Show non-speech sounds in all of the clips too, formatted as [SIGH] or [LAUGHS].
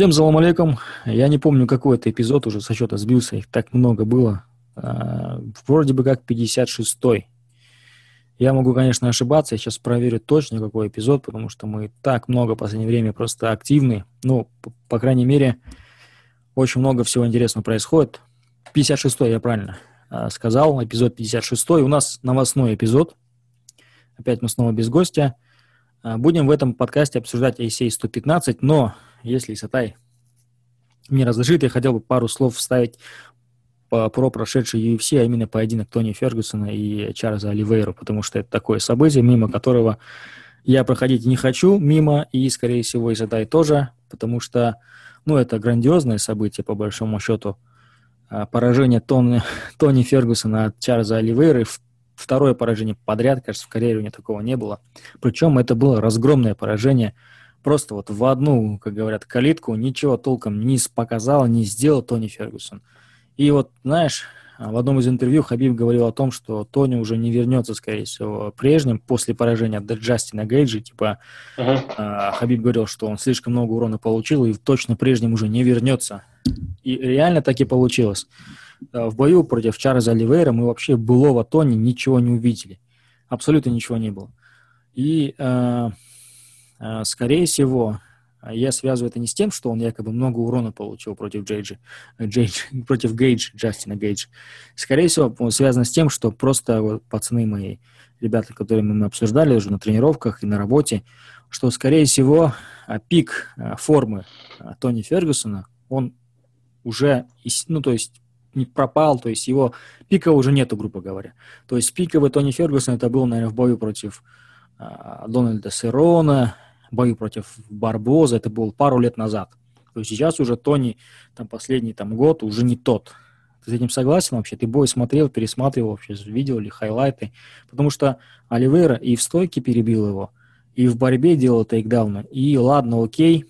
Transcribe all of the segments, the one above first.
Всем салам алейкум. Я не помню, какой это эпизод, уже со счета сбился, их так много было. А, вроде бы как 56-й. Я могу, конечно, ошибаться, я сейчас проверю точно, какой эпизод, потому что мы так много в последнее время просто активны. Ну, по, по крайней мере, очень много всего интересного происходит. 56-й, я правильно а, сказал, эпизод 56-й. У нас новостной эпизод. Опять мы снова без гостя. А, будем в этом подкасте обсуждать ACA 115, но если Исатай мне разрешит, я хотел бы пару слов вставить по, про прошедший UFC, а именно поединок Тони Фергюсона и Чарльза Оливейру, потому что это такое событие, мимо которого я проходить не хочу, мимо, и, скорее всего, Исатай тоже, потому что, ну, это грандиозное событие, по большому счету, а, поражение Тони, Тони Фергюсона от Чарльза Оливейры, второе поражение подряд, кажется, в карьере у него такого не было. Причем это было разгромное поражение – просто вот в одну, как говорят, калитку ничего толком не показал, не сделал Тони Фергюсон. И вот, знаешь, в одном из интервью Хабиб говорил о том, что Тони уже не вернется, скорее всего, прежним после поражения от Джастина Гейджи. Типа, uh-huh. Хабиб говорил, что он слишком много урона получил и точно прежним уже не вернется. И реально так и получилось. Э, в бою против Чарльза Оливейра мы вообще былого Тони ничего не увидели. Абсолютно ничего не было. И э, а, скорее всего, я связываю это не с тем, что он якобы много урона получил против Джейджи, Джейдж, [LAUGHS] против Гейдж, Джастина Гейдж. Скорее всего, он связан с тем, что просто вот, пацаны мои, ребята, которыми мы обсуждали уже на тренировках и на работе, что, скорее всего, а, пик а, формы Тони Фергюсона, он уже, ну, то есть не пропал, то есть его пика уже нету, грубо говоря. То есть пиковый Тони Фергюсон это был, наверное, в бою против Дональда Серона, бою против Барбоза, это было пару лет назад. То есть сейчас уже Тони, там, последний там, год уже не тот. Ты с этим согласен вообще? Ты бой смотрел, пересматривал вообще, видел ли хайлайты? Потому что Оливейра и в стойке перебил его, и в борьбе делал тейкдауны. И ладно, окей,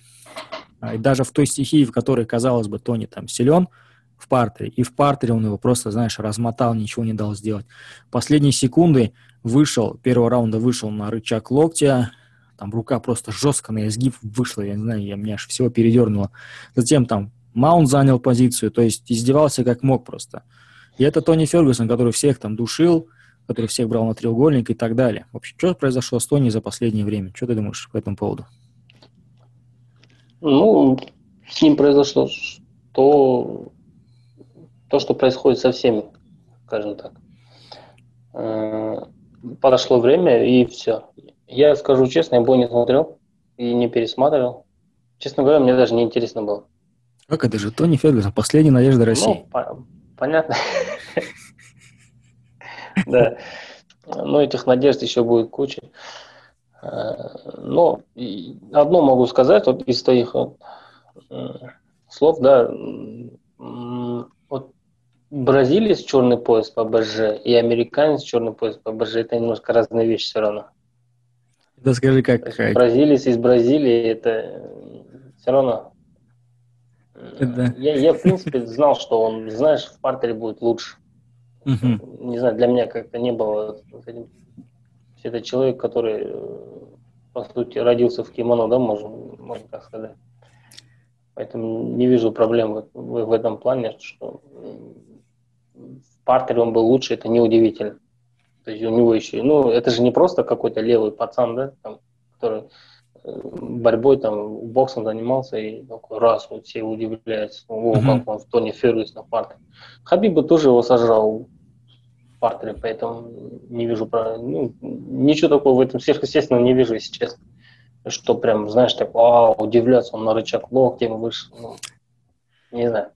а, и даже в той стихии, в которой, казалось бы, Тони там силен, в партере, и в партере он его просто, знаешь, размотал, ничего не дал сделать. Последние секунды вышел, первого раунда вышел на рычаг локтя, там рука просто жестко на изгиб вышла, я не знаю, я, меня аж всего передернуло. Затем там Маунт занял позицию, то есть издевался как мог просто. И это Тони Фергюсон, который всех там душил, который всех брал на треугольник и так далее. В общем, что произошло с Тони за последнее время? Что ты думаешь по этому поводу? Ну, с ним произошло то, то, что происходит со всеми, скажем так. Э, подошло время, и все. Я скажу честно, я бой не смотрел и не пересматривал. Честно говоря, мне даже не интересно было. Как это же Тони Фергюсон, последняя надежда России. [LAUGHS] Ну, понятно. Да. Но этих надежд еще будет куча. Э, но одно могу сказать вот из твоих слов, да, вот бразилец черный пояс по БЖ и американец черный пояс по БЖ это немножко разные вещи все равно. Да скажи, как... Бразилец из Бразилии, это все равно... Это... Я, я, в принципе, знал, что он, знаешь, в партере будет лучше. Угу. Не знаю, для меня как-то не было... Это человек, который, по сути, родился в кимоно, да, можно, можно так сказать. Поэтому не вижу проблем в, в, в этом плане, что в партере он был лучше, это неудивительно. То есть у него еще, ну, это же не просто какой-то левый пацан, да, там, который э, борьбой там боксом занимался и такой раз вот все удивляются, о, mm-hmm. как он в Тони Фергюс на партере. Хабиба тоже его сожрал в партере, поэтому не вижу, ну, ничего такого в этом сверхъестественного не вижу, если честно. Что прям, знаешь, так, вау, удивляться, он на рычаг локтем вышел, ну, не знаю.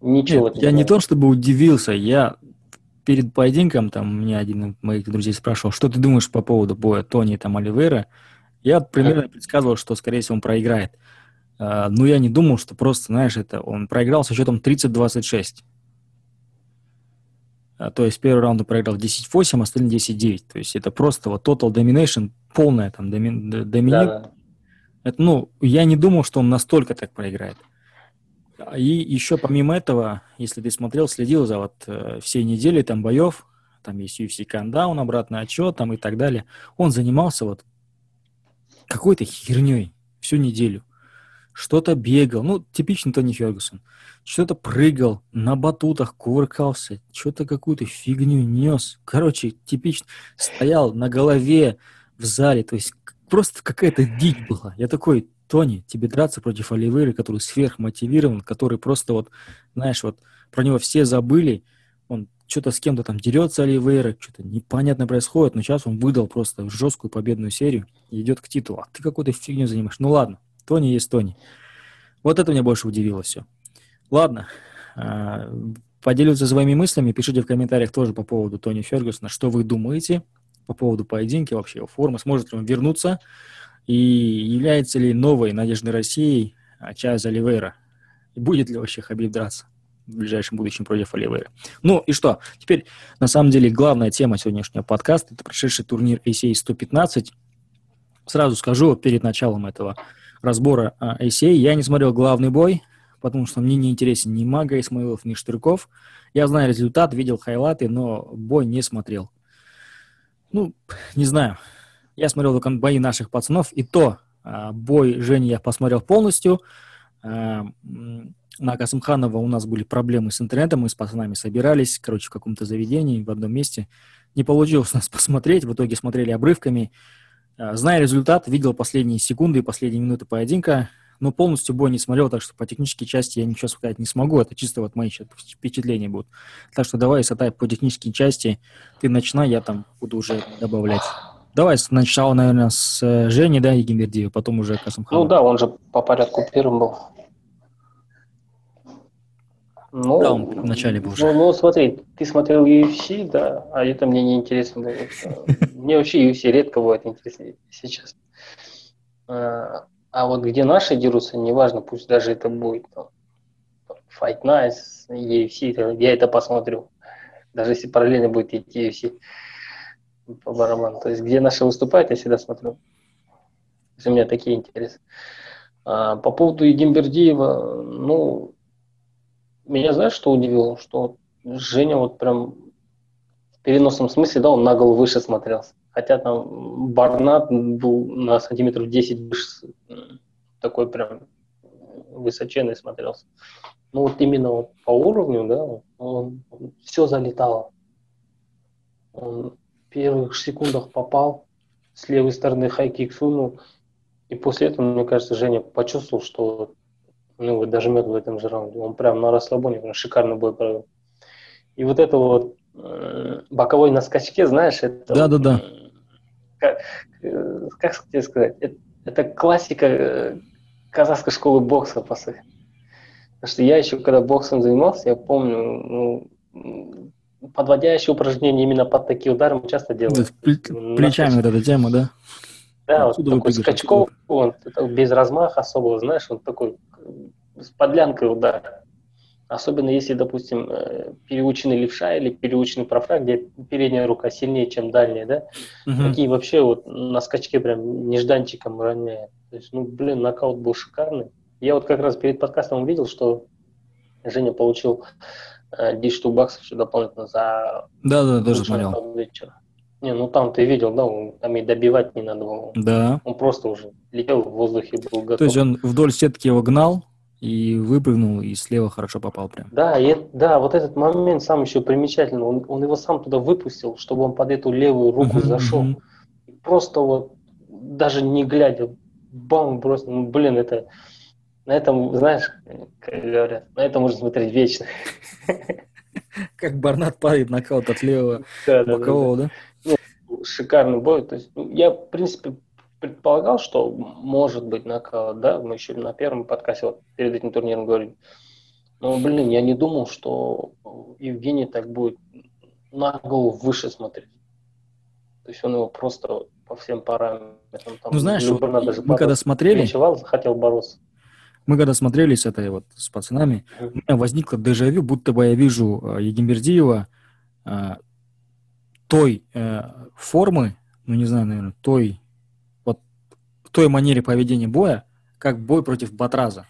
Ничего. Нет, я не то чтобы удивился, я перед поединком, там, меня один из моих друзей спрашивал, что ты думаешь по поводу боя Тони там Оливейра? Я примерно предсказывал, что, скорее всего, он проиграет. Uh, но я не думал, что просто, знаешь, это он проиграл со счетом 30-26. Uh, то есть первый раунд он проиграл 10-8, остальные 10-9. То есть это просто вот total domination, полная там доми, домини... Да, да. Это, ну, я не думал, что он настолько так проиграет. И еще помимо этого, если ты смотрел, следил за вот э, всей неделей там боев, там есть UFC Countdown, обратный отчет там и так далее, он занимался вот какой-то херней всю неделю. что-то бегал, ну, типичный Тони Фергюсон, что-то прыгал, на батутах кувыркался, что-то какую-то фигню нес. Короче, типично стоял на голове в зале, то есть просто какая-то дичь была. Я такой, Тони, тебе драться против Оливейры, который сверхмотивирован, который просто вот, знаешь, вот про него все забыли, он что-то с кем-то там дерется Оливейра, что-то непонятно происходит, но сейчас он выдал просто жесткую победную серию и идет к титулу. А ты какой-то фигню занимаешь. Ну ладно, Тони есть Тони. Вот это меня больше удивило все. Ладно, а, поделиться своими мыслями, пишите в комментариях тоже по поводу Тони Фергюсона, что вы думаете по поводу поединка, вообще его формы, сможет ли он вернуться, и является ли новой надеждой России Чайз Оливейра, и будет ли вообще Хабиб драться в ближайшем будущем против Оливейра. Ну и что? Теперь, на самом деле, главная тема сегодняшнего подкаста – это прошедший турнир ACA 115. Сразу скажу перед началом этого разбора ACA, я не смотрел главный бой, потому что мне не интересен ни Мага Исмаилов, ни Штырков. Я знаю результат, видел хайлайты, но бой не смотрел. Ну, не знаю. Я смотрел только бои наших пацанов, и то а, бой Жени я посмотрел полностью. А, на Касымханова у нас были проблемы с интернетом, мы с пацанами собирались, короче, в каком-то заведении, в одном месте. Не получилось [LAUGHS] нас посмотреть, в итоге смотрели обрывками. А, зная результат, видел последние секунды и последние минуты поединка, но полностью бой не смотрел, так что по технической части я ничего сказать не смогу. Это чисто вот мои впечатления будут. Так что давай, Сатай, по технической части ты начинай, я там буду уже добавлять. Давай сначала, наверное, с э, Женей, да, Егимбердиева, потом уже Касымханов. Ну да, он же по порядку первым был. Ну, да, он вначале был уже. Ну, ну, смотри, ты смотрел UFC, да, а это мне не интересно. [LAUGHS] Мне вообще UFC редко бывает интересно сейчас. А, вот где наши дерутся, неважно, пусть даже это будет там, Fight Night, UFC, я это посмотрю. Даже если параллельно будет идти UFC по барабану. То есть, где наши выступают, я всегда смотрю. То есть, у меня такие интересы. А, по поводу Едимбердиева, ну, меня знаешь, что удивило? Что Женя вот прям в переносном смысле, да, он на голову выше смотрелся. Хотя там Барнат был на сантиметров 10 выше, такой прям высоченный смотрелся. Ну вот именно вот по уровню, да, он, он все залетало. Он первых секундах попал, с левой стороны хайкик сунул, и после этого, мне кажется, Женя почувствовал, что ну, вот дожмет в этом же раунде. Он прям на расслабоне прям шикарный бой провел. И вот это вот э, боковой на скачке, знаешь, это... Да-да-да. Как, э, как тебе сказать? Это, это классика э, казахской школы бокса, по сути. Потому что я еще, когда боксом занимался, я помню, ну, подводящие упражнения именно под такие удары мы часто делаем. Плечами вот эта тема, да? Да, вот такой скачков, он без размаха особого, знаешь, он такой с подлянкой удар. Особенно если, допустим, э, переученный левша или переученный правша, где передняя рука сильнее, чем дальняя, да? Угу. Такие вообще вот на скачке прям нежданчиком роняет. То есть, ну, блин, нокаут был шикарный. Я вот как раз перед подкастом увидел, что Женя получил 10 э, штук баксов еще дополнительно за... Да-да, тоже смотрел. Вечер. Не, ну там ты видел, да, он, там и добивать не надо было. Да. Он просто уже летел в воздухе, был готов. То есть он вдоль сетки его гнал и выпрыгнул, и слева хорошо попал прям. Да, и, да, вот этот момент сам еще примечательный. Он, он его сам туда выпустил, чтобы он под эту левую руку uh-huh, зашел. Uh-huh. Просто вот, даже не глядя, бам, просто, ну, блин, это... На этом, знаешь, как говорят, на этом можно смотреть вечно. [LAUGHS] Как Барнат падает нокаут от левого бокового, да? шикарный бой. То есть, ну, я, в принципе, предполагал, что может быть нокаут, да, мы еще на первом подкасте вот, перед этим турниром говорили. Но, блин, я не думал, что Евгений так будет на голову выше смотреть. То есть он его просто по всем параметрам. Там, ну, знаешь, вот, мы когда смотрели... Ночевал, захотел бороться. Мы когда смотрели с этой вот, с пацанами, у меня возникло дежавю, будто бы я вижу э, Егимбердиева э, той э, формы, ну не знаю, наверное, той вот той манере поведения боя, как бой против Батраза.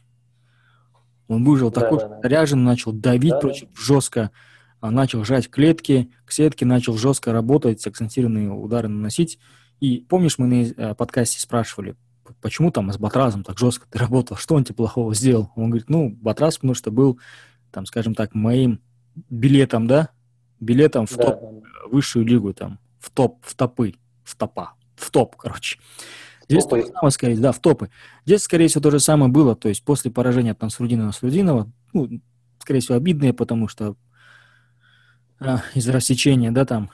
Он выжил да, такой да, ряжен, начал давить да, против да. жестко, а, начал жать клетки, к сетке, начал жестко работать, акцентированные удары наносить. И помнишь, мы на э, подкасте спрашивали, почему там с Батразом так жестко ты работал, что он тебе плохого сделал? Он говорит, ну, Батраз, потому что был, там, скажем так, моим билетом, да, билетом в да, топ, да. высшую лигу, там, в топ, в топы, в топа, в топ, короче. Здесь то же самое, скорее, да, в топы. Здесь, скорее всего, то же самое было, то есть после поражения там Насрудина Насрудинова, ну, скорее всего, обидные, потому что а, из-за рассечения, да, там,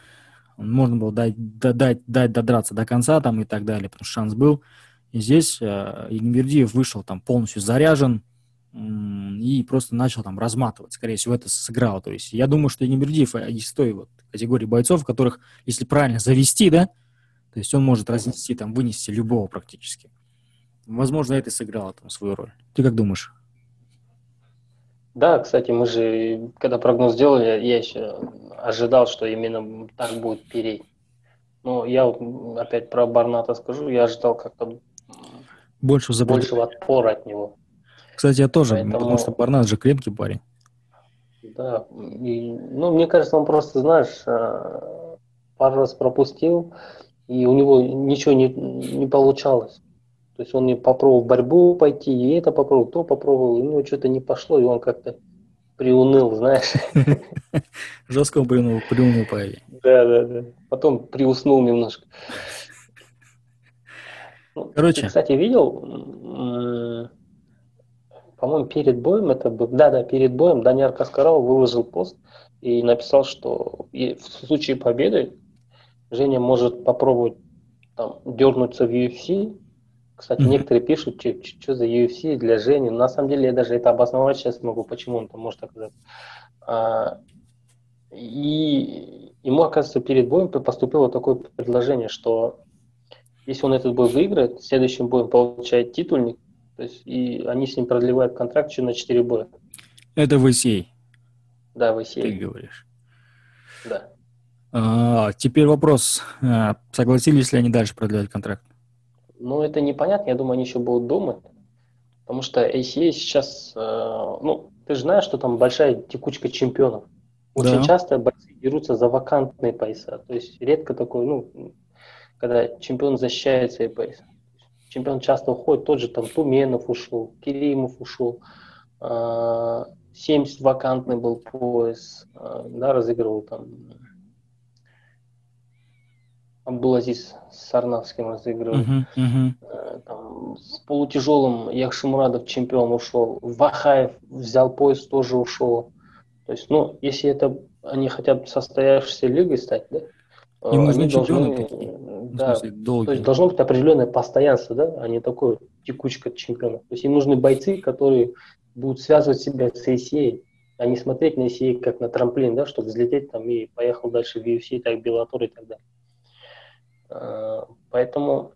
можно было дать, дать, дать додраться до конца там и так далее, потому что шанс был. И здесь э, Игнвердиев вышел там полностью заряжен и просто начал там разматывать. Скорее всего, это сыграло. То есть я думаю, что Игнвердиев из той вот категории бойцов, которых, если правильно завести, да, то есть он может разнести, там, вынести любого практически. Возможно, это сыграло там свою роль. Ты как думаешь? Да, кстати, мы же, когда прогноз делали, я еще ожидал, что именно так будет переть. Но я опять про Барната скажу, я ожидал как-то больше большего отпора от него. Кстати, я тоже, Поэтому... потому что Барнат же крепкий парень. Да, и, ну, мне кажется, он просто, знаешь, э, пару раз пропустил, и у него ничего не, не получалось. То есть он не попробовал борьбу пойти, и это попробовал, то попробовал, и у него что-то не пошло, и он как-то приуныл, знаешь. [LAUGHS] Жестко приуныл, приуныл по Да, да, да. Потом приуснул немножко. Ну, Короче. Ты, кстати, видел, по-моему, перед боем, это был, да, да, перед боем Даниар Каскаров выложил пост и написал, что и в случае победы Женя может попробовать там, дернуться в UFC. Кстати, mm-hmm. некоторые пишут, что за UFC для Жени. На самом деле я даже это обосновать сейчас могу, почему он там может оказаться. А, и ему, оказывается, перед боем поступило такое предложение, что если он этот бой выиграет, следующим боем получает титульник, то есть и они с ним продлевают контракт еще на 4 боя. Это в. Да, в. Ты говоришь. Да. А, теперь вопрос. А, согласились ли они дальше продлевать контракт? Ну, это непонятно. Я думаю, они еще будут думать. Потому что ACA сейчас, э, ну, ты же знаешь, что там большая текучка чемпионов. Очень да. часто бойцы дерутся за вакантные пояса. То есть редко такое, ну, когда чемпион защищает свои пояса. Чемпион часто уходит, тот же там Туменов ушел, Киримов ушел, 70 а, вакантный был пояс, а, да, разыгрывал там Абдулазиз с Сарнавским разыгрывал. Uh-huh, uh-huh. Там, с полутяжелым Яхшимурадов чемпион ушел. Вахаев взял пояс, тоже ушел. То есть, ну, если это они хотят состоявшейся лигой стать, да, им нужны чемпионы должны, такие. Да, смысле, долгие. То есть должно быть определенное постоянство, да, а не такое текучка чемпиона. То есть им нужны бойцы, которые будут связывать себя с ACA, а не смотреть на ACA как на трамплин, да, чтобы взлететь там и поехал дальше в UFC, так, Беллатор и так далее. А, поэтому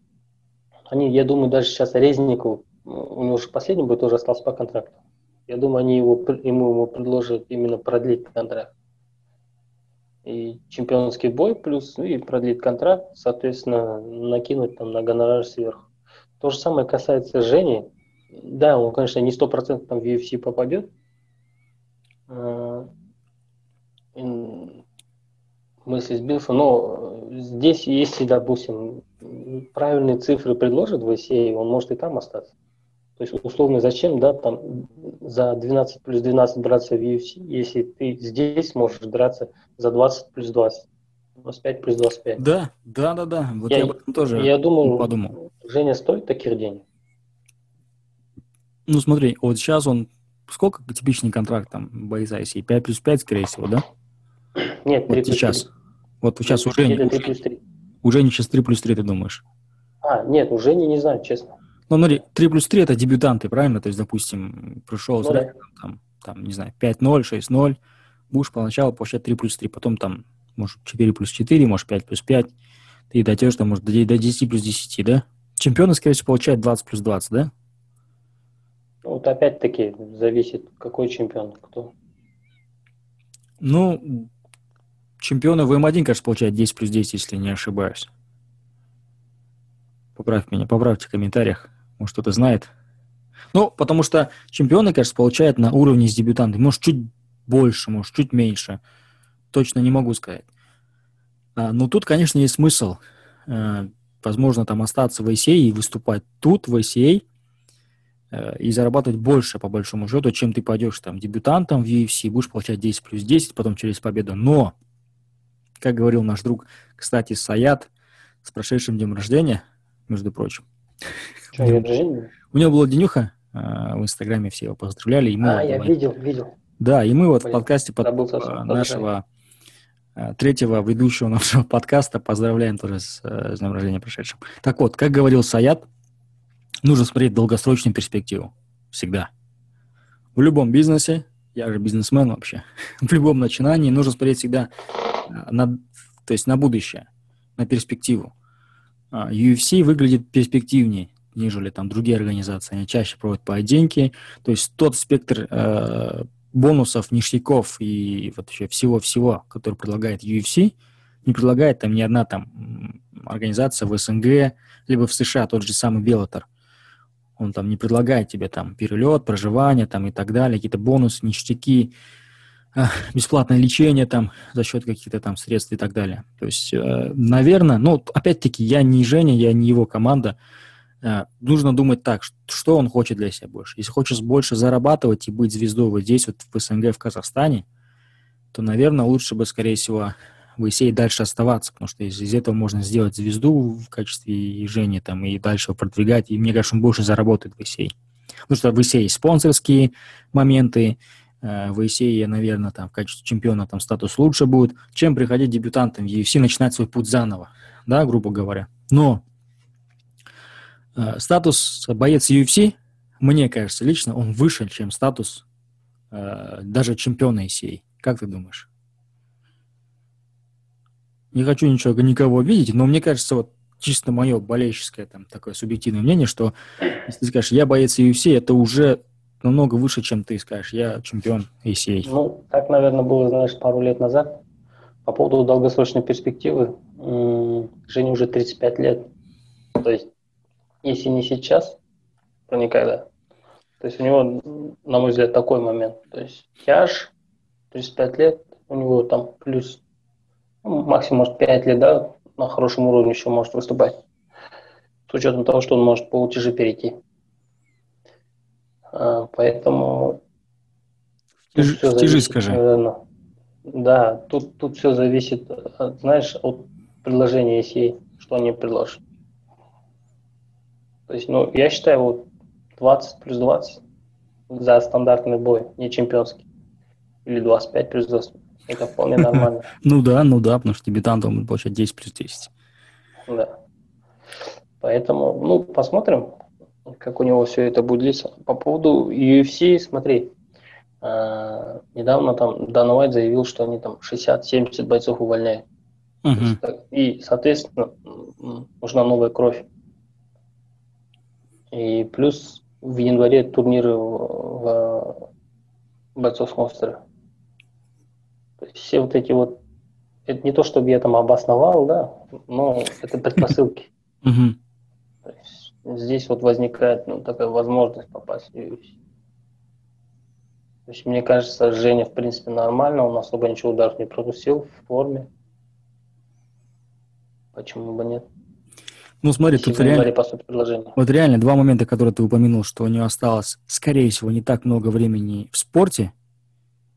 они, я думаю, даже сейчас Резникову, у него же последний бой тоже остался по контракту. Я думаю, они его, ему, ему предложат именно продлить контракт и чемпионский бой плюс, ну, и продлить контракт, соответственно, накинуть там на гонорар сверху. То же самое касается Жени. Да, он, конечно, не сто процентов там в UFC попадет. А, мысли сбился, но здесь, если, допустим, правильные цифры предложат в UFC, он может и там остаться. То есть, условно, зачем, да, там за 12 плюс 12 драться в UFC, если ты здесь можешь драться за 20 плюс 20. 25 плюс 25. Да, да, да, да. Вот я, я об этом тоже я думаю, подумал. Женя стоит таких денег? Ну, смотри, вот сейчас он... Сколько типичный контракт там бойца, если 5 плюс 5, скорее всего, да? Нет, 3 вот плюс сейчас. 3. Вот сейчас уже... 3 плюс 3. Уже не сейчас 3 плюс 3, ты думаешь? А, нет, уже не, не знаю, честно. Ну, смотри, 3 плюс 3 это дебютанты, правильно? То есть, допустим, пришел ну, да. там, там, не знаю, 5-0, 6-0, будешь поначалу получать 3 плюс 3, потом там, может, 4 плюс 4, может, 5 плюс 5, ты дойдешь там, может, до 10 плюс 10, да? Чемпионы, скорее всего, получают 20 плюс 20, да? Вот опять-таки зависит, какой чемпион, кто. Ну, чемпионы в М1, кажется, получают 10 плюс 10, если не ошибаюсь. Поправь меня, поправьте в комментариях. Может, кто-то знает. Ну, потому что чемпионы, кажется, получают на уровне с дебютантами. Может, чуть больше, может, чуть меньше. Точно не могу сказать. А, но тут, конечно, есть смысл. А, возможно, там остаться в ACA и выступать тут, в ACA, э, и зарабатывать больше, по большому счету, чем ты пойдешь там дебютантом в UFC, будешь получать 10 плюс 10, потом через победу. Но, как говорил наш друг, кстати, Саят, с прошедшим днем рождения, между прочим. Что, У него была денюха, э, в Инстаграме все его поздравляли. Мы а, я видел, видел. Да, и мы вот Блин, в подкасте под, э, нашего Э, третьего ведущего нашего [LAUGHS] подкаста. Поздравляем тоже с, э, с днем рождения прошедшим. Так вот, как говорил Саят, нужно смотреть долгосрочную перспективу. Всегда. В любом бизнесе, я же бизнесмен вообще, [LAUGHS] в любом начинании нужно смотреть всегда э, на, то есть на будущее, на перспективу. UFC выглядит перспективнее, нежели там другие организации. Они чаще проводят поединки. То есть тот спектр э, бонусов, ништяков и вот еще всего-всего, который предлагает UFC, не предлагает там ни одна там организация в СНГ, либо в США, тот же самый Беллатор. Он там не предлагает тебе там перелет, проживание там и так далее, какие-то бонусы, ништяки, бесплатное лечение там за счет каких-то там средств и так далее. То есть, э, наверное, ну, опять-таки, я не Женя, я не его команда, нужно думать так, что он хочет для себя больше. Если хочешь больше зарабатывать и быть звездой вот здесь, вот в СНГ, в Казахстане, то, наверное, лучше бы, скорее всего, в Исей дальше оставаться, потому что из, из этого можно сделать звезду в качестве Жени там, и дальше его продвигать, и мне кажется, он больше заработает в Исей. Потому что в Исей есть спонсорские моменты, э, в Исее, наверное, там, в качестве чемпиона там статус лучше будет, чем приходить дебютантом в UFC, начинать свой путь заново, да, грубо говоря. Но Э, статус боец UFC, мне кажется, лично он выше, чем статус э, даже чемпиона ACA. Как ты думаешь? Не хочу ничего, никого видеть, но мне кажется, вот чисто мое болельческое там такое субъективное мнение, что если ты скажешь, я боец UFC, это уже намного выше, чем ты скажешь, я чемпион ACA. Ну, так, наверное, было, знаешь, пару лет назад. По поводу долгосрочной перспективы, Жене уже 35 лет. То есть если не сейчас, то никогда. То есть у него, на мой взгляд, такой момент. То есть Яш, 35 лет, у него там плюс ну, максимум, может, 5 лет, да, на хорошем уровне еще может выступать. С учетом того, что он может по УТЖ перейти. А, поэтому... Стижи, скажи. Наверное, да, тут, тут все зависит, знаешь, от предложения если что они предложат. То есть, ну, я считаю, вот 20 плюс 20 за стандартный бой, не чемпионский. Или 25 плюс 20. Это вполне [LAUGHS] нормально. Ну да, ну да, потому что дебютант он получает 10 плюс 10. Да. Поэтому, ну, посмотрим, как у него все это будет длиться. По поводу UFC, смотри, э, недавно там Уайт заявил, что они там 60-70 бойцов увольняют. И, соответственно, нужна новая кровь. И плюс в январе турниры в, бойцовском острове. То есть все вот эти вот, это не то, чтобы я там обосновал, да, но это предпосылки. [LAUGHS] Здесь вот возникает ну, такая возможность попасть. То есть, мне кажется, Женя, в принципе, нормально, он особо ничего ударов не пропустил в форме. Почему бы нет? Ну, смотри, тут реально, вот реально два момента, которые ты упомянул, что у него осталось, скорее всего, не так много времени в спорте,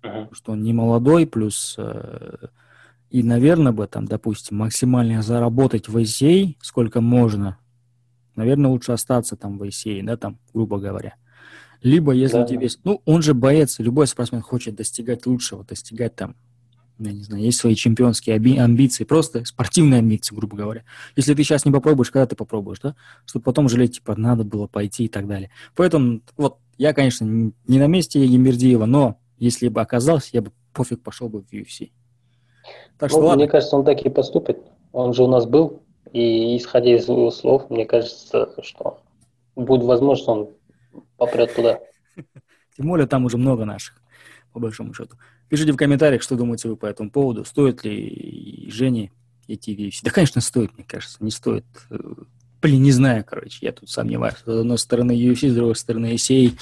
uh-huh. что он не молодой, плюс э, и, наверное, бы там, допустим, максимально заработать в ICA, сколько можно, наверное, лучше остаться там в ICA, да, там, грубо говоря. Либо, если да. тебе... Ну, он же боец, любой спортсмен хочет достигать лучшего, достигать там я не знаю, есть свои чемпионские амбиции, просто спортивные амбиции, грубо говоря. Если ты сейчас не попробуешь, когда ты попробуешь, да? Чтобы потом жалеть, типа, надо было пойти и так далее. Поэтому, вот, я, конечно, не на месте Емердиева, но если бы оказался, я бы пофиг пошел бы в UFC. Так что, ну, ладно. Мне кажется, он так и поступит. Он же у нас был, и исходя из его слов, мне кажется, что будет возможность, он попрет туда. [LAUGHS] Тем более там уже много наших, по большому счету. Пишите в комментариях, что думаете вы по этому поводу. Стоит ли Жене идти в UFC? Да, конечно, стоит, мне кажется. Не стоит. Э, блин, не знаю, короче. Я тут сомневаюсь. С одной стороны UFC, с другой стороны ACA.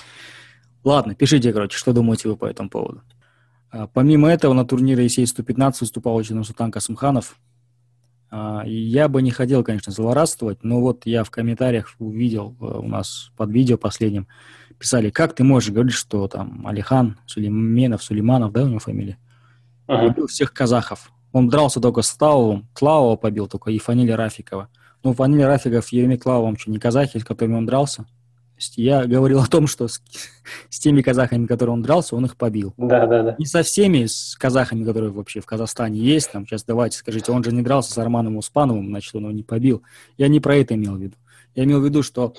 Ладно, пишите, короче, что думаете вы по этому поводу. А, помимо этого, на турнире ACA 115 выступал очень Султан Касымханов. А, я бы не хотел, конечно, злорадствовать, но вот я в комментариях увидел э, у нас под видео последним, писали, как ты можешь говорить, что там Алихан Сулейменов, Сулейманов, да, у него фамилия, ага. убил всех казахов. Он дрался только с Тлавовым, Тлавова побил только и фамилия Рафикова. Ну, фамилия Рафиков, Еремик Тлавовым, что не казахи, с которыми он дрался? есть я говорил о том, что с, с теми казахами, которые он дрался, он их побил. Да, да, да. Не со всеми с казахами, которые вообще в Казахстане есть. Там, сейчас давайте скажите, он же не дрался с Арманом Успановым, значит, он его не побил. Я не про это имел в виду. Я имел в виду, что,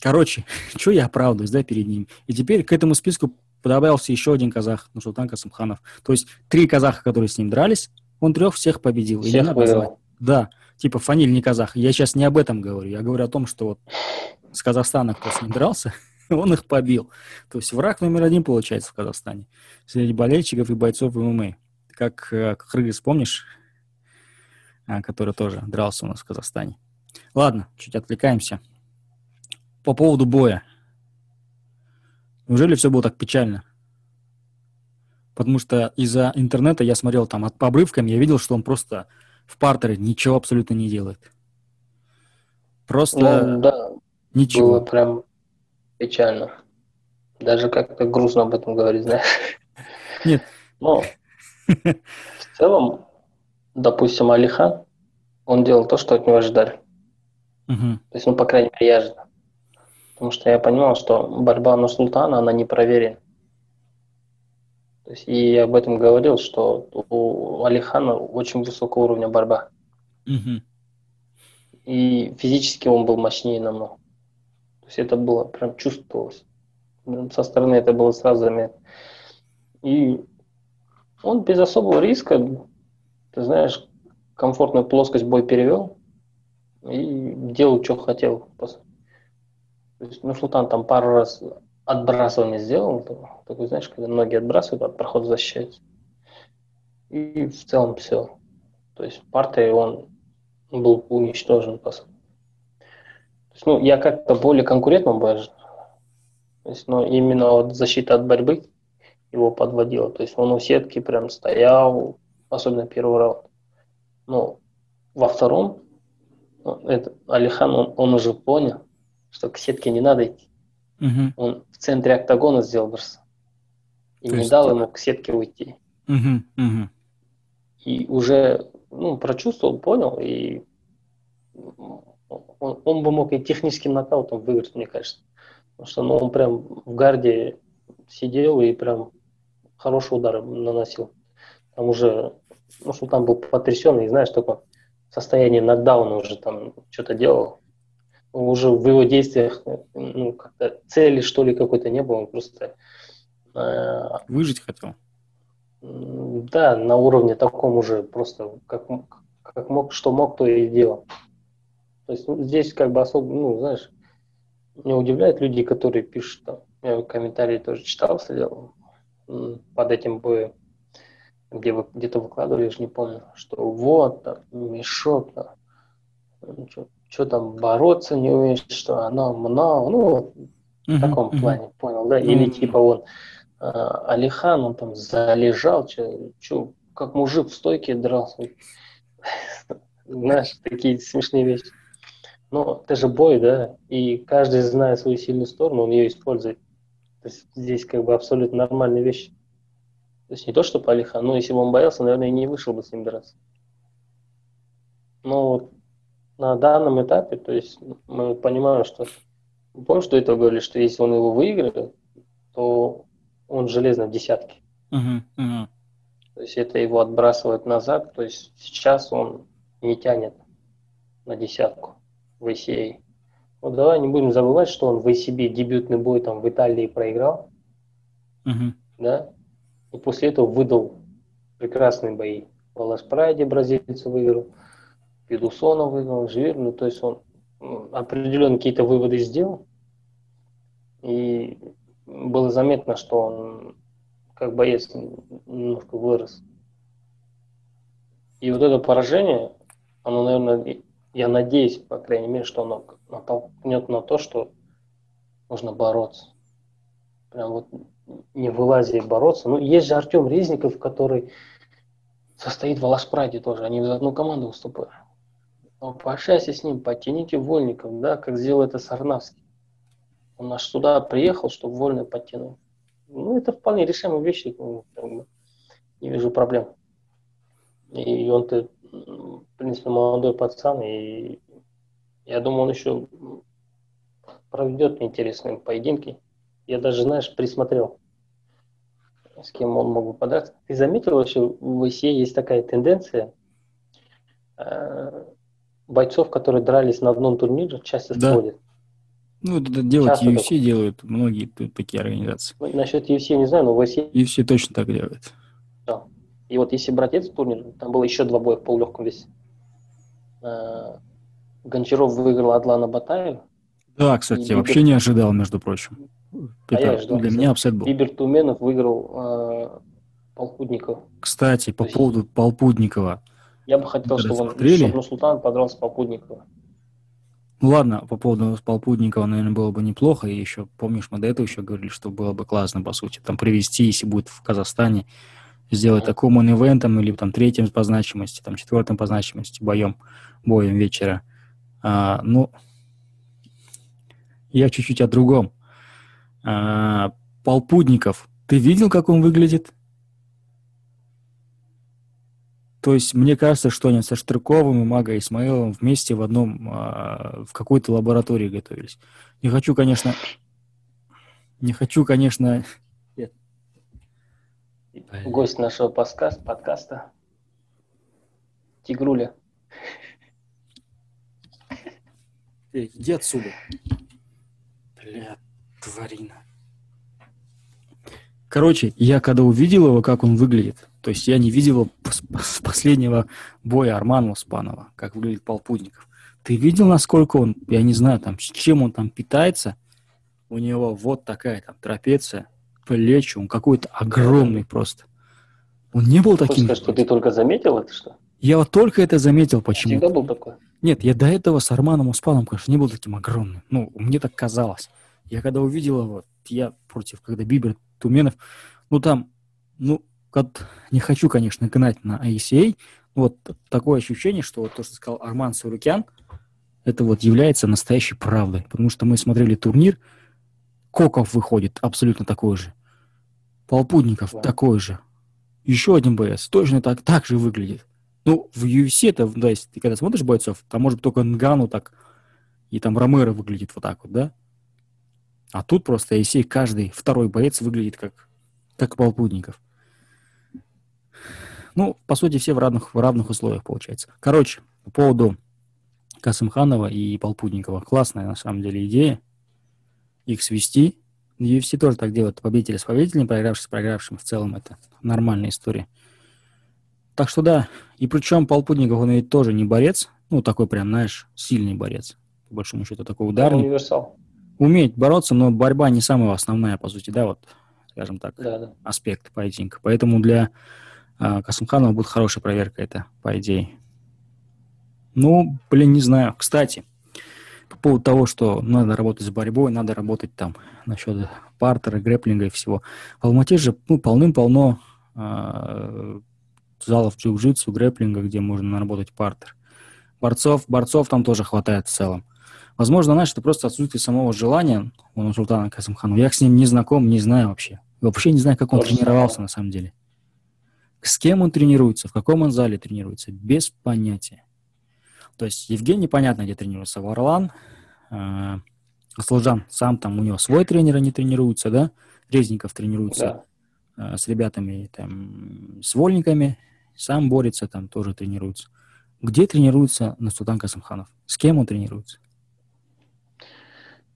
короче, [LAUGHS] что я оправдываюсь, да, перед ним. И теперь к этому списку добавился еще один казах, ну, Султан Касымханов. То есть три казаха, которые с ним дрались, он трех всех победил. Всех Или Да, типа фамилия не казах. Я сейчас не об этом говорю. Я говорю о том, что вот с Казахстана, кто с ним дрался, [LAUGHS] он их побил. То есть враг номер один получается в Казахстане среди болельщиков и бойцов ММА. Как э, Хрыгыс, помнишь, а, который тоже дрался у нас в Казахстане. Ладно, чуть отвлекаемся. По поводу боя. Неужели все было так печально? Потому что из-за интернета я смотрел там от по обрывкам, я видел, что он просто в партере ничего абсолютно не делает. Просто... Ну, да, Ничего. Было прям печально. Даже как-то грустно об этом говорить, знаешь. Нет. Но в целом, допустим, Алихан, он делал то, что от него ожидали. Угу. То есть, ну, по крайней мере, я. Потому что я понимал, что борьба на Султана, она не проверена. То есть, и я об этом говорил, что у Алихана очень высокого уровня борьба. Угу. И физически он был мощнее намного есть это было прям чувствовалось. Со стороны это было сразу заметно. И он без особого риска, ты знаешь, комфортную плоскость бой перевел и делал, что хотел. То есть, ну, Султан там пару раз отбрасывание сделал, такой, знаешь, когда ноги отбрасывают, от прохода защищается. И в целом все. То есть партией он был уничтожен, по сути есть, ну, я как-то более конкурентным был. То есть, ну, именно вот защита от борьбы его подводила. То есть он у сетки прям стоял, особенно первый раунд. Но во втором ну, это, Алихан, он, он уже понял, что к сетке не надо идти. Угу. Он в центре октагона сделал брос. И То не есть... дал ему к сетке уйти. Угу, угу. И уже ну, прочувствовал, понял, и он, он бы мог и техническим нокаутом выиграть, мне кажется. Потому что ну, он прям в гарде сидел и прям хороший удар наносил. Там уже, ну, что там был потрясенный, знаешь, только в состоянии нокдауна уже там что-то делал. Уже в его действиях ну, цели, что ли, какой-то не было. Он просто... Э, Выжить хотел? Да, на уровне таком уже просто как, как мог, что мог, то и делал. То есть ну, здесь как бы особо, ну, знаешь, не удивляют люди, которые пишут там, я комментарии тоже читал, следил под этим боем, где вы где-то выкладывали, я же не помню, что вот, там, мешок, там, что там, бороться не умеешь, что оно много, ну, в таком плане, понял, да, или типа он, а, Алихан, он там залежал, что, как мужик в стойке дрался, [LAUGHS] знаешь, такие смешные вещи. Но это же бой, да, и каждый знает свою сильную сторону, он ее использует. То есть здесь как бы абсолютно нормальная вещь. То есть не то, что Палиха, но если бы он боялся, наверное, и не вышел бы с ним драться. Но вот на данном этапе, то есть мы понимаем, что помнишь, что это говорили, что если он его выиграет, то он железно в десятке. Uh-huh, uh-huh. То есть это его отбрасывает назад, то есть сейчас он не тянет на десятку в ACA. Вот давай не будем забывать, что он в ACB дебютный бой там в Италии проиграл. Uh-huh. Да? И после этого выдал прекрасные бои. В Лас Прайде бразильца выиграл, Педусона выиграл, Живер. Ну, то есть он определенно какие-то выводы сделал. И было заметно, что он как боец немножко вырос. И вот это поражение, оно, наверное, я надеюсь, по крайней мере, что оно натолкнет на то, что нужно бороться. Прям вот не вылазя и бороться. Ну, есть же Артем Резников, который состоит в Алашпраде тоже, они в одну команду выступают. Но пообщайся с ним, подтяните вольников, да, как сделал это Сарнавский. Он наш сюда приехал, чтобы вольно подтянул. Ну, это вполне решаемые вещи, ну, не вижу проблем. И он-то, в принципе, молодой пацан, и я думаю, он еще проведет интересные поединки. Я даже, знаешь, присмотрел, с кем он мог бы подраться. Ты заметил вообще, в ИСЕ есть такая тенденция э, бойцов, которые дрались на одном турнире, часто да. сходят. Ну, это делать Часто UFC так... делают многие такие организации. Ну, насчет UFC не знаю, но в UFC... UFC точно так делает. Да. И вот если брать этот турнир, там было еще два боя в полулегком весе. Э, Гончаров выиграл Адлана Батаева. Да, кстати, я вообще не ожидал, между прочим. А это я ждал, для меня upset был. Бибер Туменов выиграл э, Полпудникова. Кстати, по поводу Полпудникова. Я бы хотел, чтобы он, чтобы Султан подрался Полпудникова. Ну ладно, по поводу Полпудникова, наверное, было бы неплохо. И еще, помнишь, мы до этого еще говорили, что было бы классно, по сути, там привести, если будет в Казахстане, сделать mm-hmm. такой мон-ивентом или там третьим по значимости, там четвертым по значимости боем, боем вечера. А, ну, я чуть-чуть о другом. А, Полпудников, ты видел, как он выглядит? То есть мне кажется, что они со Штырковым и Мага Исмаиловым вместе в одном, э, в какой-то лаборатории готовились. Не хочу, конечно, не хочу, конечно... Нет. Гость нашего подкаста, подкаста Тигруля. Эй, иди отсюда. Бля, тварина. Короче, я когда увидел его, как он выглядит, то есть я не видел с последнего боя Армана Успанова, как выглядит Полпутников. Ты видел, насколько он, я не знаю, там, с чем он там питается? У него вот такая там трапеция, плечи, он какой-то огромный просто. Он не был таким. Хочешь что ты только заметил это, что? Я вот только это заметил почему. Всегда был такой? Нет, я до этого с Арманом Успаном, конечно, не был таким огромным. Ну, мне так казалось. Я когда увидел его, я против, когда Бибер Туменов, ну там, ну, как, не хочу, конечно, гнать на ICA, вот такое ощущение, что вот то, что сказал Арман Сурукян, это вот является настоящей правдой. Потому что мы смотрели турнир, Коков выходит абсолютно такой же. Полпудников да. такой же. Еще один боец точно так, так же выглядит. Ну, в UFC это, да, если ты когда смотришь бойцов, там может быть только Нгану так, и там Ромеро выглядит вот так вот, да? А тут просто если каждый второй боец выглядит как, как Полпудников. Ну, по сути, все в равных, в равных условиях, получается. Короче, по поводу Касымханова и Полпудникова. Классная, на самом деле, идея. Их свести. UFC тоже так делают. Победители с победителями, проигравший с проигравшим. В целом это нормальная история. Так что да. И причем Полпудников, он ведь тоже не борец. Ну, такой прям, знаешь, сильный борец. По большому счету, такой ударный. Универсал. Умеет бороться, но борьба не самая основная, по сути, да, вот, скажем так, да, да. аспект поединка. Поэтому для а, Касымханова будет хорошая проверка это, по идее. Ну, блин, не знаю. Кстати, по поводу того, что надо работать с борьбой, надо работать там насчет партера, грэплинга и всего. В Алмате же ну, полным-полно э, залов джиу-джитсу, грэплинга, где можно наработать партер. Борцов, борцов там тоже хватает в целом. Возможно, знаешь, это просто отсутствие самого желания у Нурсултана Касымханова. Я с ним не знаком, не знаю вообще. Вообще не знаю, как он тренировался на самом деле. С кем он тренируется, в каком он зале тренируется, без понятия. То есть Евгений, понятно, где тренируется, Варлан, э, Служан сам там, у него свой тренер, они тренируются, да, Резников тренируется да. э, с ребятами, там, с вольниками, сам борется, там тоже тренируется. Где тренируется Настутан Касымханов? С кем он тренируется?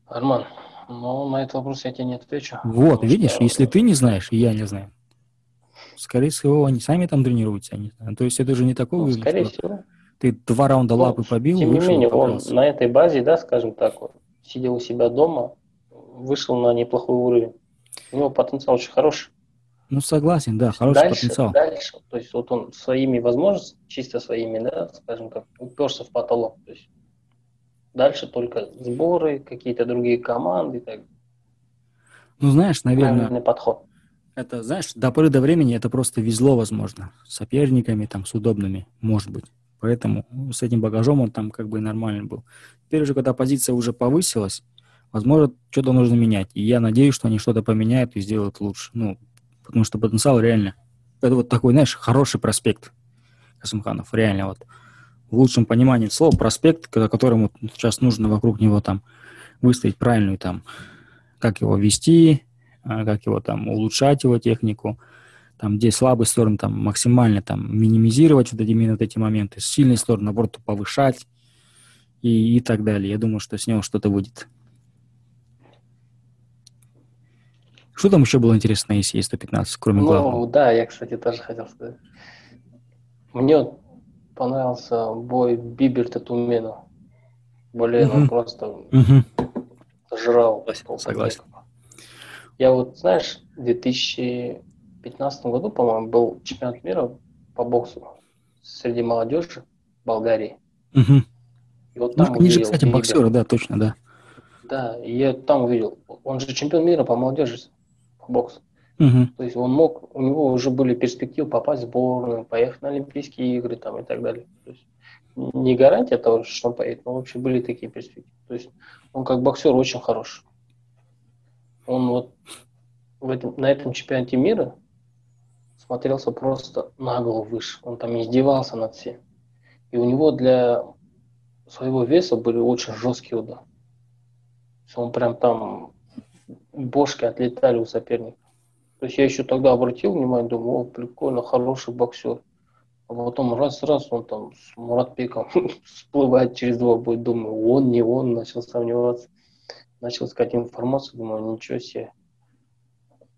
Арман, ну, на этот вопрос я тебе не отвечу. Вот, видишь, что... если ты не знаешь, и я не знаю, Скорее всего, они сами там тренируются. Они, то есть это же не такое... Ну, скорее всего. Ты два раунда ну, лапы побил, Тем вышел, не менее, он на этой базе, да, скажем так, вот, сидел у себя дома, вышел на неплохой уровень. У него потенциал очень хороший. Ну, согласен, да, хороший дальше, потенциал. Дальше, то есть вот он своими возможностями, чисто своими, да, скажем так, уперся в потолок. То есть дальше только сборы, какие-то другие команды так Ну, знаешь, наверное... Правильный подход Это, знаешь, до поры до времени это просто везло, возможно, с соперниками, там, с удобными, может быть. Поэтому с этим багажом он там как бы нормально был. Теперь уже, когда позиция уже повысилась, возможно, что-то нужно менять. И я надеюсь, что они что-то поменяют и сделают лучше. Ну, потому что потенциал реально... Это вот такой, знаешь, хороший проспект Касымханов. Реально вот в лучшем понимании слова проспект, которому сейчас нужно вокруг него там выставить правильную там, как его вести, как его там улучшать его технику, там, где слабые стороны там максимально там минимизировать вот эти, вот эти моменты, сильные стороны, наоборот, повышать и, и так далее. Я думаю, что с него что-то выйдет. Что там еще было интересно на ECA 115, кроме ну, главного? Да, я, кстати, тоже хотел сказать. Мне понравился бой Биберта Тумена. Блин, угу. он просто угу. жрал. Согласен. Согласен. Я вот, знаешь, в 2015 году, по-моему, был чемпионат мира по боксу среди молодежи в Болгарии. Угу. И вот там ну, они же, кстати, боксеры, да, точно, да. Да, и я там увидел. Он же чемпион мира по молодежи по боксу. Угу. То есть он мог, у него уже были перспективы попасть в сборную, поехать на Олимпийские игры там и так далее. То есть не гарантия того, что он поедет, но вообще были такие перспективы. То есть он как боксер очень хорош. Он вот в этом, на этом чемпионате мира смотрелся просто на голову выше. Он там издевался над всем. И у него для своего веса были очень жесткие удары. Он прям там бошки отлетали у соперника. То есть я еще тогда обратил внимание, думаю, о, прикольно, хороший боксер. А потом раз-раз он там с Муратбеком [LAUGHS] всплывает через два боя, думаю, он, не он, начал сомневаться. Начал искать информацию, думаю, ничего себе.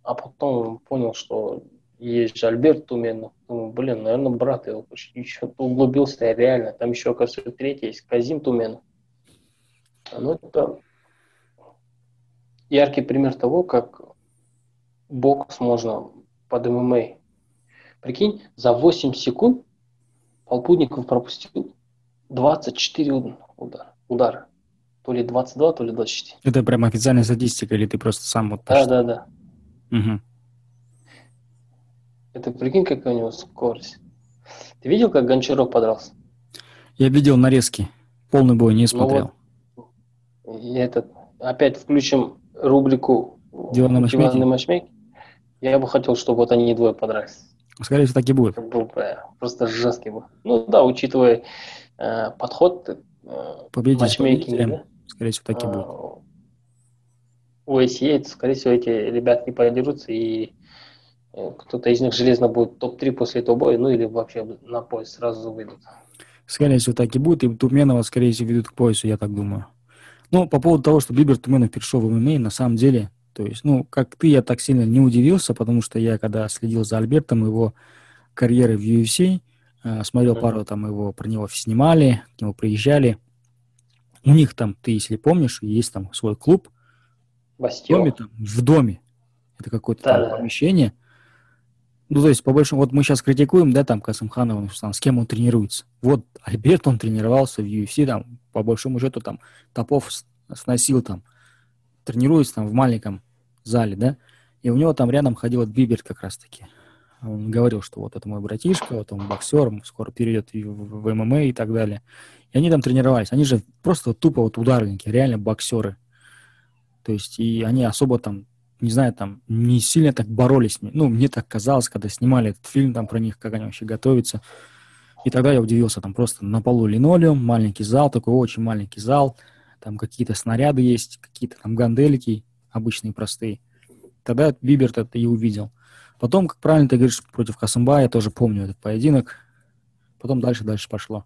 А потом понял, что есть же Альберт Туменов. Думаю, блин, наверное, брат его еще углубился я реально. Там еще, оказывается, третий есть, Казим Туменов. Ну, это яркий пример того, как бокс можно под ММА. Прикинь, за 8 секунд Полпудников пропустил 24 удара. удара. То ли 22, то ли 24. Это прям официальная статистика, или ты просто сам вот... Да, да, да. Угу. Это прикинь, какая у него скорость. Ты видел, как Гончаров подрался? Я видел нарезки. Полный бой не смотрел. Ну вот, этот, опять включим рубрику Диванный матчмейкинг. Я бы хотел, чтобы вот они двое подрались. Скорее всего, так и будет. был бы просто жесткий бы. Ну да, учитывая э, подход э, матчмейкинга. Да? Скорее всего, так и будет. А, у ACA, скорее всего, эти ребят не подерутся, и э, кто-то из них железно будет топ-3 после этого боя, ну или вообще на пояс сразу выйдут. Скорее всего, так и будет, и Турменова, скорее всего, ведут к поясу, я так думаю. Ну, по поводу того, что Бибер Туменов перешел в ММА, на самом деле, то есть, ну, как ты, я так сильно не удивился, потому что я, когда следил за Альбертом, его карьеры в UFC, э, смотрел mm-hmm. пару там его, про него снимали, к нему приезжали. У них там, ты если помнишь, есть там свой клуб. Бастион. В доме, там, в доме. Это какое-то да, там да. помещение. Ну, то есть, по большому, вот мы сейчас критикуем, да, там, Касымханова, там, с кем он тренируется. Вот Альберт, он тренировался в UFC, там, по большому счету, там, топов сносил, там, тренируется там в маленьком зале, да, и у него там рядом ходил вот Биберт как раз-таки. Он говорил, что вот это мой братишка, вот он боксер, скоро перейдет в, в, ММА и так далее. И они там тренировались. Они же просто тупо вот ударники, реально боксеры. То есть, и они особо там, не знаю, там, не сильно так боролись. Ну, мне так казалось, когда снимали этот фильм там про них, как они вообще готовятся. И тогда я удивился, там просто на полу линолеум, маленький зал, такой очень маленький зал, там какие-то снаряды есть, какие-то там гандельки, обычные, простые. Тогда Биберт это и увидел. Потом, как правильно ты говоришь, против Касымба, я тоже помню этот поединок. Потом дальше-дальше пошло.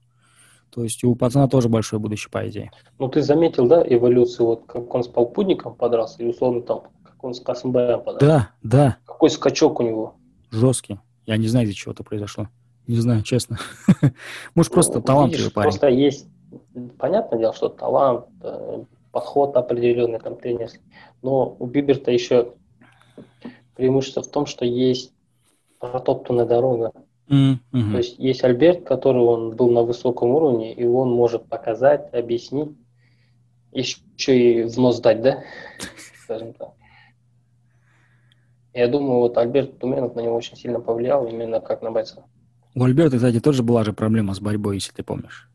То есть у пацана тоже большое будущее, по идее. Ну, ты заметил, да, эволюцию, вот как он с Полпудником подрался, и условно там, как он с Касымбаем подрался? Да, да. Какой скачок у него? Жесткий. Я не знаю, из-за чего это произошло. Не знаю, честно. [LAUGHS] Может, просто ну, талантливый парень. Просто есть, понятное дело, что талант, э, подход определенный, там, тренерский. Но у Биберта еще преимущество в том, что есть протоптанная дорога. Mm-hmm. То есть есть Альберт, который он был на высоком уровне, и он может показать, объяснить, еще и взнос дать, да? [LAUGHS] Скажем так. Я думаю, вот Альберт Туменов на него очень сильно повлиял, именно как на бойца. У Альберта, кстати, тоже была же проблема с борьбой, если ты помнишь.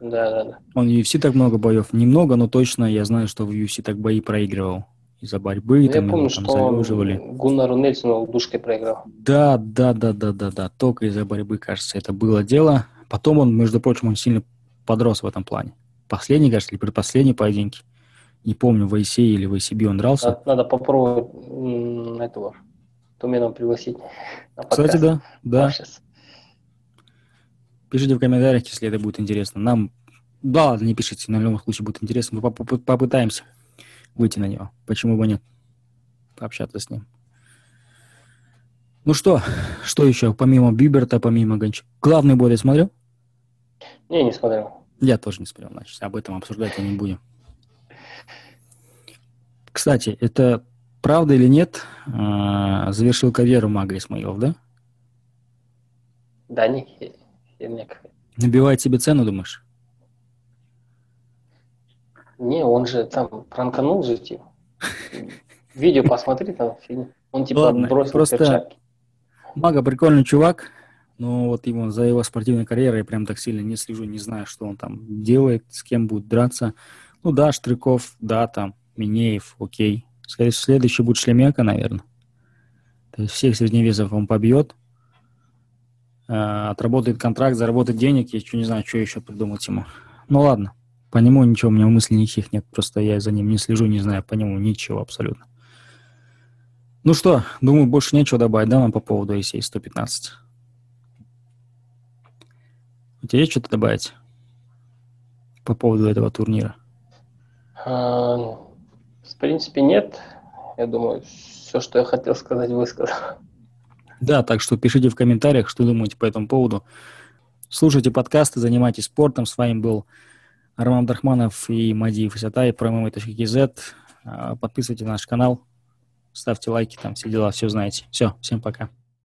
Да, да, да. Он в UFC так много боев. Немного, но точно я знаю, что в UFC так бои проигрывал. Из-за борьбы. Ну, там, я помню, там что он Гуннару Нельсону душкой проиграл. Да, да, да, да, да, да. Только из-за борьбы, кажется, это было дело. Потом он, между прочим, он сильно подрос в этом плане. Последний, кажется, или предпоследний поединки. Не помню, в ACA или в ACB он дрался. Надо, надо попробовать этого Туменом пригласить. Кстати, да, да. Сейчас. Пишите в комментариях, если это будет интересно. Нам, да ладно, не пишите, на любом случае будет интересно. Мы попытаемся выйти на него. Почему бы нет? Пообщаться с ним. Ну что, что еще, помимо Биберта, помимо Гончара? Главный бой ты смотрел? Не, не смотрел. Я тоже не смотрел, значит, об этом обсуждать не будем. Кстати, это правда или нет, а, завершил карьеру Мага Исмаилов, да? Да, не, херня какая Набивает себе цену, думаешь? Не, он же там пранканул же, типа. Видео посмотри там фильм. Он типа Ладно, бросил просто перчатки. Мага прикольный чувак, но вот ему за его спортивной карьерой я прям так сильно не слежу, не знаю, что он там делает, с кем будет драться. Ну да, Штриков, да, там, Минеев, окей. Скорее всего, следующий будет Шлемека, наверное. То есть всех средневесов он побьет, э, отработает контракт, заработает денег, я что не знаю, что еще придумать ему. Ну ладно. По нему ничего у меня мыслей никаких нет, просто я за ним не слежу, не знаю по нему ничего абсолютно. Ну что, думаю, больше нечего добавить, да, нам по поводу ACA 115? У тебя есть что-то добавить по поводу этого турнира? А, в принципе, нет. Я думаю, все, что я хотел сказать, высказал. Да, так что пишите в комментариях, что думаете по этому поводу. Слушайте подкасты, занимайтесь спортом. С вами был Роман Абдрахманов и Мадиев Исатай, ProMMA.kz. Подписывайтесь на наш канал, ставьте лайки, там все дела, все знаете. Все, всем пока.